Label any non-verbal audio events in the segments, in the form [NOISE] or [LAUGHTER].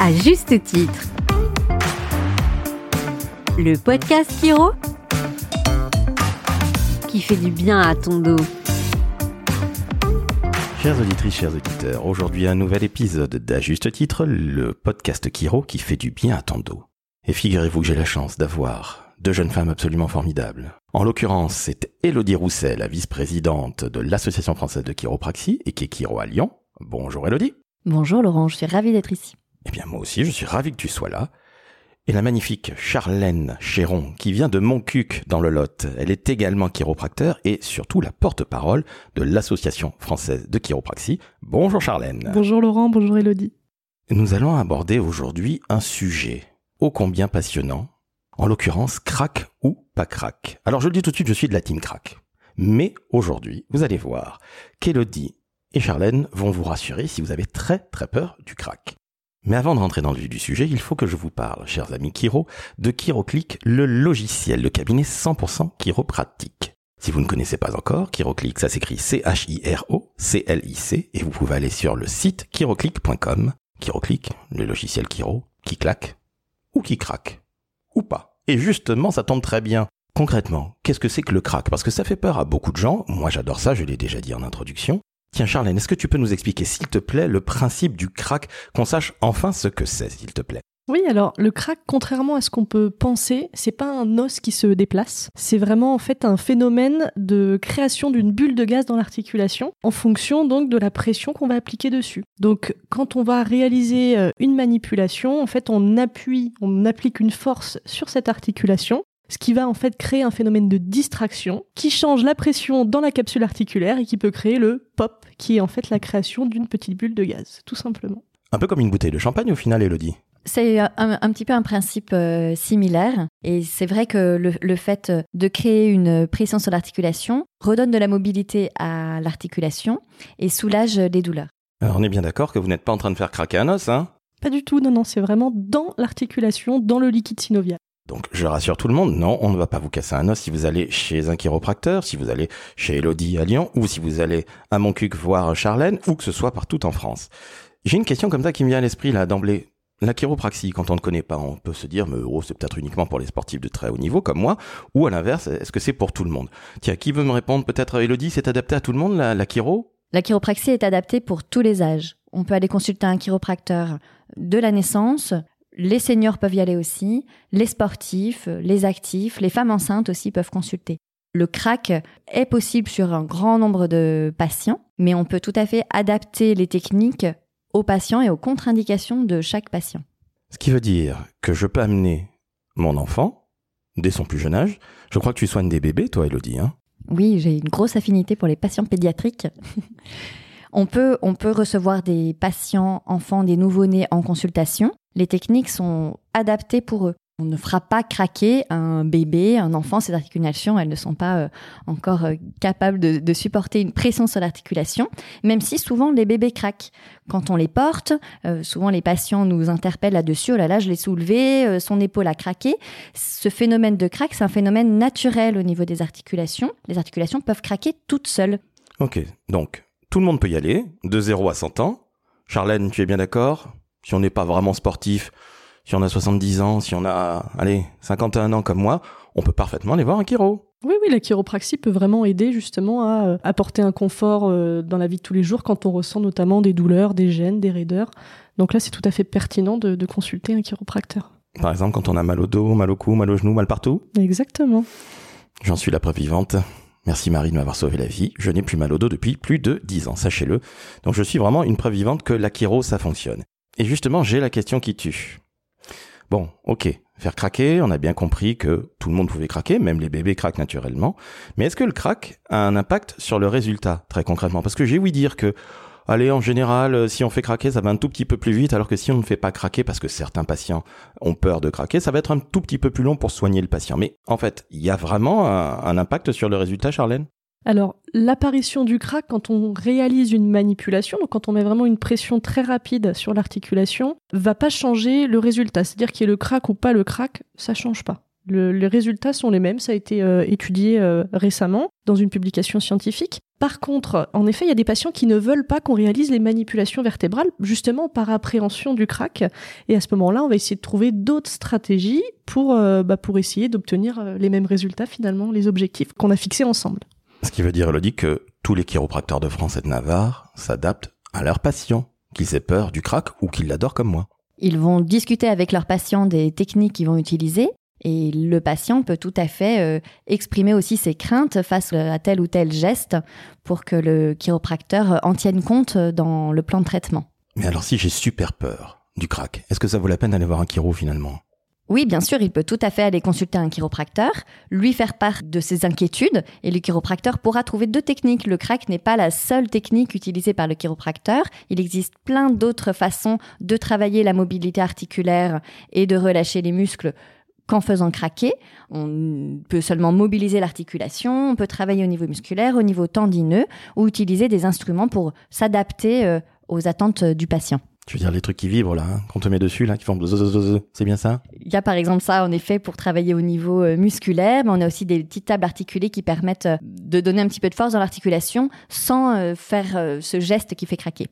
à juste titre. Le podcast Kiro qui fait du bien à ton dos. Chères auditrices, chers auditeurs, aujourd'hui un nouvel épisode d'À juste titre, le podcast Kiro qui fait du bien à ton dos. Et figurez-vous que j'ai la chance d'avoir deux jeunes femmes absolument formidables. En l'occurrence, c'est Elodie Rousset, la vice-présidente de l'Association française de chiropraxie et qui est Chiro à Lyon. Bonjour Elodie. Bonjour Laurent, je suis ravie d'être ici. Eh bien moi aussi, je suis ravi que tu sois là. Et la magnifique Charlène Chéron, qui vient de Montcuq dans le Lot. Elle est également chiropracteur et surtout la porte-parole de l'Association française de chiropraxie. Bonjour Charlène. Bonjour Laurent, bonjour Elodie. Nous allons aborder aujourd'hui un sujet ô combien passionnant, en l'occurrence crack ou pas crack. Alors je le dis tout de suite, je suis de la team crack. Mais aujourd'hui, vous allez voir qu'Elodie et Charlène vont vous rassurer si vous avez très très peur du crack. Mais avant de rentrer dans le vif du sujet, il faut que je vous parle, chers amis Kiro, de KiroClick, le logiciel de cabinet 100% chiropratique. Si vous ne connaissez pas encore, KiroClick, ça s'écrit C-H-I-R-O-C-L-I-C, et vous pouvez aller sur le site kiroclick.com. KiroClick, le logiciel Kiro, qui claque, ou qui craque, ou pas. Et justement, ça tombe très bien. Concrètement, qu'est-ce que c'est que le crack? Parce que ça fait peur à beaucoup de gens. Moi, j'adore ça, je l'ai déjà dit en introduction. Tiens, Charlène, est-ce que tu peux nous expliquer, s'il te plaît, le principe du crack, qu'on sache enfin ce que c'est, s'il te plaît? Oui, alors le crack, contrairement à ce qu'on peut penser, c'est pas un os qui se déplace. C'est vraiment en fait un phénomène de création d'une bulle de gaz dans l'articulation, en fonction donc de la pression qu'on va appliquer dessus. Donc, quand on va réaliser euh, une manipulation, en fait, on appuie, on applique une force sur cette articulation ce qui va en fait créer un phénomène de distraction qui change la pression dans la capsule articulaire et qui peut créer le pop, qui est en fait la création d'une petite bulle de gaz, tout simplement. Un peu comme une bouteille de champagne au final, Elodie. C'est un, un petit peu un principe euh, similaire et c'est vrai que le, le fait de créer une pression sur l'articulation redonne de la mobilité à l'articulation et soulage des douleurs. Alors, on est bien d'accord que vous n'êtes pas en train de faire craquer un os, hein? Pas du tout, non, non, c'est vraiment dans l'articulation, dans le liquide synovial. Donc je rassure tout le monde, non, on ne va pas vous casser un os si vous allez chez un chiropracteur, si vous allez chez Elodie à Lyon, ou si vous allez à Montcuq voir Charlène, ou que ce soit partout en France. J'ai une question comme ça qui me vient à l'esprit là d'emblée. La chiropraxie, quand on ne connaît pas, on peut se dire, mais oh, c'est peut-être uniquement pour les sportifs de très haut niveau comme moi, ou à l'inverse, est-ce que c'est pour tout le monde? Tiens, qui veut me répondre Peut-être Elodie, c'est adapté à tout le monde la, la chiro? La chiropraxie est adaptée pour tous les âges. On peut aller consulter un chiropracteur de la naissance les seniors peuvent y aller aussi, les sportifs, les actifs, les femmes enceintes aussi peuvent consulter. Le crack est possible sur un grand nombre de patients, mais on peut tout à fait adapter les techniques aux patients et aux contre-indications de chaque patient. Ce qui veut dire que je peux amener mon enfant, dès son plus jeune âge, je crois que tu soignes des bébés, toi, Elodie, hein Oui, j'ai une grosse affinité pour les patients pédiatriques. [LAUGHS] on, peut, on peut recevoir des patients, enfants, des nouveau-nés en consultation. Les techniques sont adaptées pour eux. On ne fera pas craquer un bébé, un enfant, ces articulations, elles ne sont pas euh, encore euh, capables de, de, supporter une pression sur l'articulation, même si souvent les bébés craquent. Quand on les porte, euh, souvent les patients nous interpellent là-dessus, oh là là, je l'ai soulevé, son épaule a craqué. Ce phénomène de craque, c'est un phénomène naturel au niveau des articulations. Les articulations peuvent craquer toutes seules. Ok, donc tout le monde peut y aller, de 0 à 100 ans. Charlène, tu es bien d'accord? Si on n'est pas vraiment sportif, si on a 70 ans, si on a, allez, 51 ans comme moi, on peut parfaitement aller voir un chiro. Oui, oui, la chiropraxie peut vraiment aider justement à euh, apporter un confort euh, dans la vie de tous les jours quand on ressent notamment des douleurs, des gènes, des raideurs. Donc là, c'est tout à fait pertinent de, de consulter un chiropracteur. Par exemple, quand on a mal au dos, mal au cou, mal au genou, mal partout? Exactement. J'en suis la preuve vivante. Merci Marie de m'avoir sauvé la vie. Je n'ai plus mal au dos depuis plus de 10 ans, sachez-le. Donc je suis vraiment une preuve vivante que la chiro, ça fonctionne. Et justement, j'ai la question qui tue. Bon, ok, faire craquer, on a bien compris que tout le monde pouvait craquer, même les bébés craquent naturellement. Mais est-ce que le crack a un impact sur le résultat, très concrètement? Parce que j'ai ouï dire que allez, en général, si on fait craquer, ça va un tout petit peu plus vite, alors que si on ne fait pas craquer, parce que certains patients ont peur de craquer, ça va être un tout petit peu plus long pour soigner le patient. Mais en fait, il y a vraiment un, impact sur le résultat, Charlène? Alors, l'apparition du crack quand on réalise une manipulation, donc quand on met vraiment une pression très rapide sur l'articulation, va pas changer le résultat. C'est-à-dire qu'il y ait le crack ou pas le crack, ça change pas. Le, les résultats sont les mêmes, ça a été euh, étudié euh, récemment dans une publication scientifique. Par contre, en effet, il y a des patients qui ne veulent pas qu'on réalise les manipulations vertébrales, justement par appréhension du crack. Et à ce moment-là, on va essayer de trouver d'autres stratégies pour, euh, bah, pour essayer d'obtenir euh, les mêmes résultats, finalement, les objectifs qu'on a fixés ensemble. Ce qui veut dire, Elodie, que tous les chiropracteurs de France et de Navarre s'adaptent à leurs patients, qu'ils aient peur du crack ou qu'ils l'adorent comme moi. Ils vont discuter avec leurs patients des techniques qu'ils vont utiliser et le patient peut tout à fait euh, exprimer aussi ses craintes face à tel ou tel geste pour que le chiropracteur en tienne compte dans le plan de traitement. Mais alors si j'ai super peur du crack, est-ce que ça vaut la peine d'aller voir un chiro finalement? Oui, bien sûr, il peut tout à fait aller consulter un chiropracteur, lui faire part de ses inquiétudes, et le chiropracteur pourra trouver deux techniques. Le crack n'est pas la seule technique utilisée par le chiropracteur. Il existe plein d'autres façons de travailler la mobilité articulaire et de relâcher les muscles qu'en faisant craquer. On peut seulement mobiliser l'articulation, on peut travailler au niveau musculaire, au niveau tendineux, ou utiliser des instruments pour s'adapter euh, aux attentes du patient. Tu veux dire les trucs qui vibrent là, hein, qu'on te met dessus là, qui font c'est bien ça? Il y a par exemple ça en effet pour travailler au niveau euh, musculaire, mais on a aussi des petites tables articulées qui permettent euh, de donner un petit peu de force dans l'articulation sans faire ce geste qui fait craquer.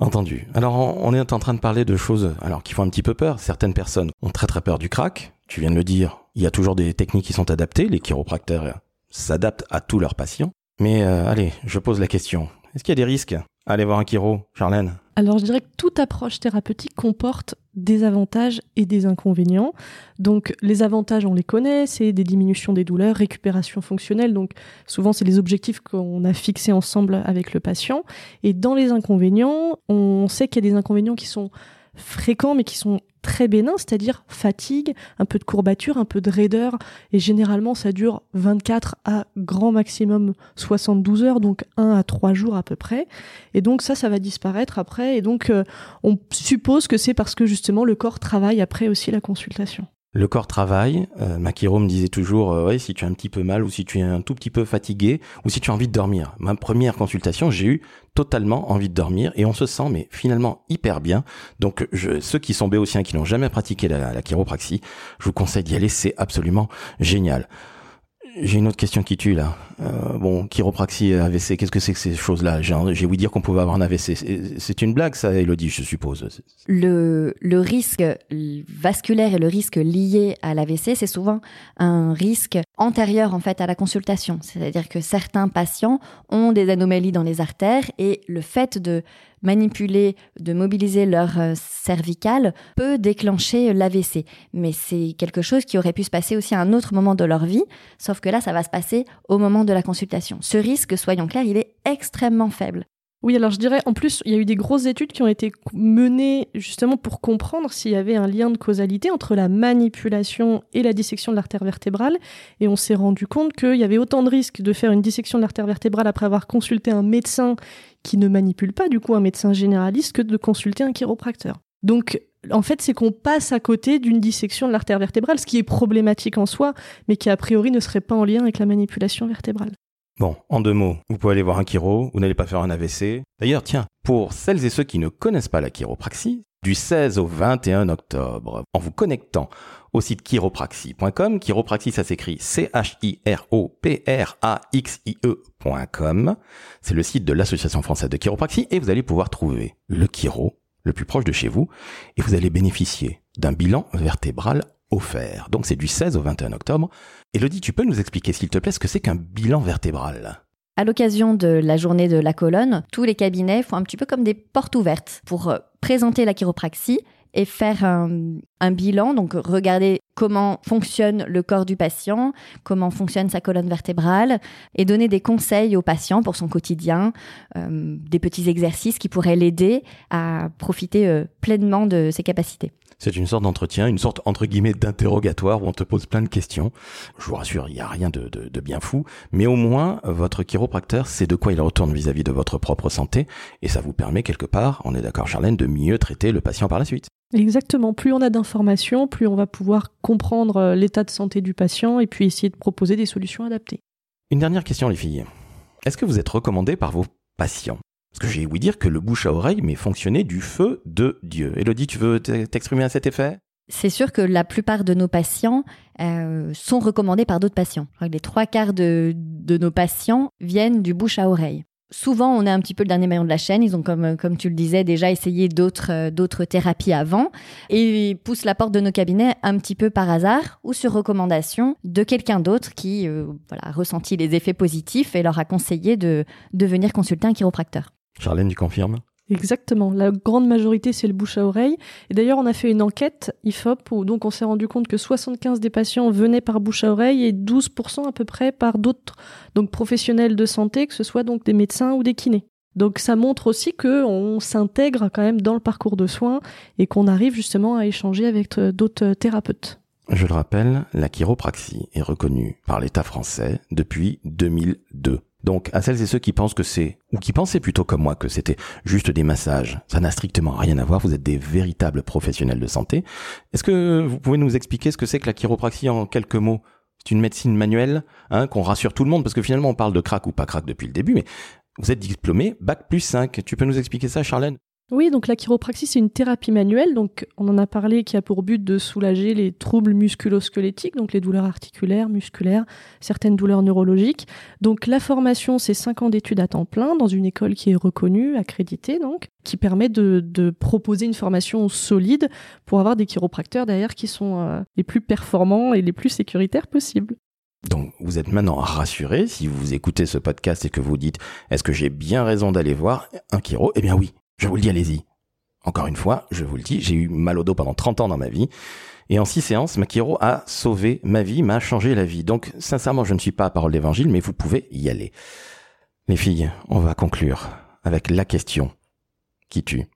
Entendu. Alors on est en train de parler de choses alors qui font un petit peu peur. Certaines personnes ont très très peur du crack. Tu viens de le dire, il y a toujours des techniques qui sont adaptées. Les chiropracteurs s'adaptent à tous leurs patients. Mais allez, je pose la question. Est-ce qu'il y a des risques à aller voir un chiro, Charlène? Alors je dirais que toute approche thérapeutique comporte des avantages et des inconvénients. Donc les avantages, on les connaît, c'est des diminutions des douleurs, récupération fonctionnelle. Donc souvent, c'est les objectifs qu'on a fixés ensemble avec le patient. Et dans les inconvénients, on sait qu'il y a des inconvénients qui sont fréquents mais qui sont très bénins, c'est-à-dire fatigue, un peu de courbature, un peu de raideur, et généralement ça dure 24 à grand maximum 72 heures, donc 1 à 3 jours à peu près. Et donc ça, ça va disparaître après, et donc euh, on suppose que c'est parce que justement le corps travaille après aussi la consultation. Le corps travaille. Euh, Makiro me disait toujours, euh, si tu es un petit peu mal ou si tu es un tout petit peu fatigué ou si tu as envie de dormir. Ma première consultation, j'ai eu totalement envie de dormir et on se sent mais finalement hyper bien. Donc ceux qui sont béotiens qui n'ont jamais pratiqué la chiropraxie, je vous conseille d'y aller, c'est absolument génial. J'ai une autre question qui tue là. Euh, bon, chiropraxie, AVC, qu'est-ce que c'est que ces choses-là? J'ai ouï dire qu'on pouvait avoir un AVC. C'est une blague, ça, Elodie, je suppose. Le, le risque vasculaire et le risque lié à l'AVC, c'est souvent un risque antérieur en fait à la consultation. C'est-à-dire que certains patients ont des anomalies dans les artères et le fait de manipuler, de mobiliser leur euh, cervical peut déclencher l'AVC. Mais c'est quelque chose qui aurait pu se passer aussi à un autre moment de leur vie, sauf que là, ça va se passer au moment de la consultation. Ce risque, soyons clairs, il est extrêmement faible. Oui, alors je dirais, en plus, il y a eu des grosses études qui ont été menées justement pour comprendre s'il y avait un lien de causalité entre la manipulation et la dissection de l'artère vertébrale. Et on s'est rendu compte qu'il y avait autant de risques de faire une dissection de l'artère vertébrale après avoir consulté un médecin qui ne manipule pas du coup un médecin généraliste que de consulter un chiropracteur. Donc en fait, c'est qu'on passe à côté d'une dissection de l'artère vertébrale, ce qui est problématique en soi, mais qui a priori ne serait pas en lien avec la manipulation vertébrale. Bon, en deux mots, vous pouvez aller voir un chiro, vous n'allez pas faire un AVC. D'ailleurs, tiens, pour celles et ceux qui ne connaissent pas la chiropraxie, du 16 au 21 octobre, en vous connectant au site chiropraxie.com. Chiropraxie, ça s'écrit C-H-I-R-O-P-R-A-X-I-E.com. C'est le site de l'Association française de chiropraxie et vous allez pouvoir trouver le chiro le plus proche de chez vous et vous allez bénéficier d'un bilan vertébral offert. Donc c'est du 16 au 21 octobre. Elodie, tu peux nous expliquer s'il te plaît ce que c'est qu'un bilan vertébral? À l'occasion de la journée de la colonne, tous les cabinets font un petit peu comme des portes ouvertes pour présenter la chiropraxie et faire un, bilan, donc regarder comment fonctionne le corps du patient, comment fonctionne sa colonne vertébrale, et donner des conseils au patient pour son quotidien, euh, des petits exercices qui pourraient l'aider à profiter euh, pleinement de ses capacités. C'est une sorte d'entretien, une sorte entre guillemets d'interrogatoire où on te pose plein de questions. Je vous rassure, il n'y a rien de, bien fou, mais au moins votre chiropracteur sait de quoi il retourne vis-à-vis de votre propre santé et ça vous permet quelque part, on est d'accord Charlène, de mieux traiter le patient par la suite. Exactement, plus on a d'informations, plus on va pouvoir comprendre euh, l'état de santé du patient et puis essayer de proposer des solutions adaptées. Une dernière question les filles. Est-ce que vous êtes recommandé par vos patients? Parce que j'ai ouï dire que le bouche à oreille mais fonctionnait du feu de Dieu. Elodie, tu veux t'exprimer à cet effet? C'est sûr que la plupart de nos patients euh, sont recommandés par d'autres patients. Les trois quarts de, de, nos patients viennent du bouche à oreille. Souvent, on est un petit peu le dernier maillon de la chaîne. Ils ont, comme, comme tu le disais, déjà essayé d'autres, euh, d'autres thérapies avant et ils poussent la porte de nos cabinets un petit peu par hasard ou sur recommandation de quelqu'un d'autre qui euh, voilà, a ressenti les effets positifs et leur a conseillé de, de venir consulter un chiropracteur. Charlène, tu confirmes? Exactement. La grande majorité, c'est le bouche à oreille. Et d'ailleurs, on a fait une enquête IFOP où donc on s'est rendu compte que 75% des patients venaient par bouche à oreille et 12% à peu près par d'autres donc professionnels de santé, que ce soit donc des médecins ou des kinés. Donc ça montre aussi que on s'intègre quand même dans le parcours de soins et qu'on arrive justement à échanger avec euh, d'autres thérapeutes. Je le rappelle, la chiropraxie est reconnue par l'État français depuis 2002. Donc, à celles et ceux qui pensent que c'est, ou qui pensaient plutôt comme moi que c'était juste des massages, ça n'a strictement rien à voir, vous êtes des véritables professionnels de santé. Est-ce que vous pouvez nous expliquer ce que c'est que la chiropraxie en quelques mots? C'est une médecine manuelle, hein, qu'on rassure tout le monde, parce que finalement on parle de crack ou pas crack depuis le début, mais vous êtes diplômé, bac plus 5. Tu peux nous expliquer ça, Charlène? Oui, donc la chiropraxie, c'est une thérapie manuelle. Donc, on en a parlé qui a pour but de soulager les troubles musculo-squelettiques, donc les douleurs articulaires, musculaires, certaines douleurs neurologiques. Donc, la formation, c'est 5 ans d'études à temps plein dans une école qui est reconnue, accréditée, donc, qui permet de, proposer une formation solide pour avoir des chiropracteurs derrière qui sont euh, les plus performants et les plus sécuritaires possibles. Donc vous êtes maintenant rassuré si vous écoutez ce podcast et que vous dites est-ce que j'ai bien raison d'aller voir un chiro? Eh bien oui, je vous le dis, allez-y. Encore une fois, je vous le dis, j'ai eu mal au dos pendant 30 ans dans ma vie. Et en six séances, Makiro a sauvé ma vie, m'a changé la vie. Donc, sincèrement, je ne suis pas à parole d'évangile, mais vous pouvez y aller. Les filles, on va conclure avec la question qui tue.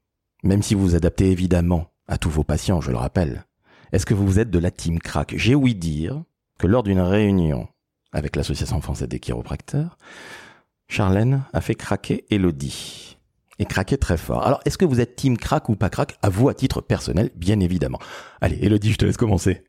Même si vous vous adaptez évidemment à tous vos patients, je le rappelle. Est-ce que vous êtes de la team crack? J'ai ouï dire que lors d'une réunion avec l'Association française des chiropracteurs, Charlène a fait craquer Elodie et craquer très fort. Alors, est-ce que vous êtes team crack ou pas crack À vous, à titre personnel, bien évidemment. Allez, Elodie, je te laisse commencer.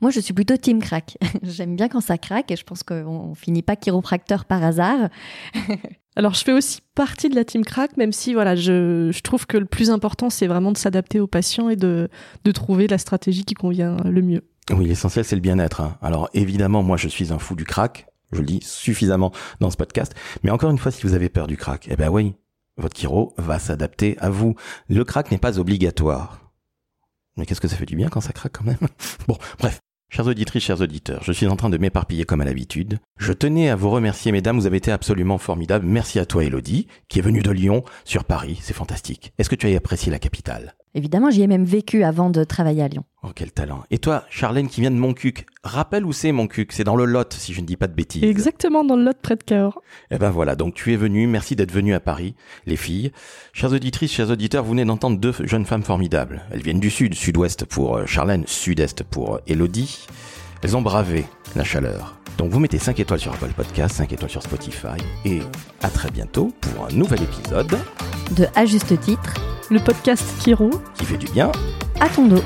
Moi, je suis plutôt team crack. [LAUGHS] J'aime bien quand ça craque et je pense qu'on finit pas chiropracteur par hasard. [LAUGHS] Alors, je fais aussi partie de la team crack, même si voilà, je, je trouve que le plus important, c'est vraiment de s'adapter aux patients et de, de trouver la stratégie qui convient le mieux. Oui, l'essentiel, c'est le bien-être. Hein. Alors, évidemment, moi, je suis un fou du crack. Je le dis suffisamment dans ce podcast. Mais encore une fois, si vous avez peur du crack, eh ben oui, votre chiro va s'adapter à vous. Le crack n'est pas obligatoire. Mais qu'est-ce que ça fait du bien quand ça craque quand même [LAUGHS] Bon, bref. Chers auditrices, chers auditeurs, je suis en train de m'éparpiller comme à l'habitude. Je tenais à vous remercier, mesdames, vous avez été absolument formidables. Merci à toi, Elodie, qui est venue de Lyon sur Paris, c'est fantastique. Est-ce que tu as apprécié la capitale? Évidemment, j'y ai même vécu avant de travailler à Lyon. Oh, quel talent. Et toi, Charlène, qui vient de Montcuq, rappelle où c'est Montcuq? C'est dans le Lot, si je ne dis pas de bêtises. Exactement, dans le Lot, près de Cahors. Eh ben voilà, donc tu es venu, merci d'être venu à Paris, les filles. Chères auditrices, chers auditeurs, vous venez d'entendre deux jeunes femmes formidables. Elles viennent du sud, sud-ouest pour euh, Charlène, sud-est pour Elodie. Elles ont bravé la chaleur. Donc vous mettez 5 étoiles sur Apple Podcast, 5 étoiles sur Spotify, et à très bientôt pour un nouvel épisode De À juste titre, le podcast Kiro qui fait du bien à ton dos.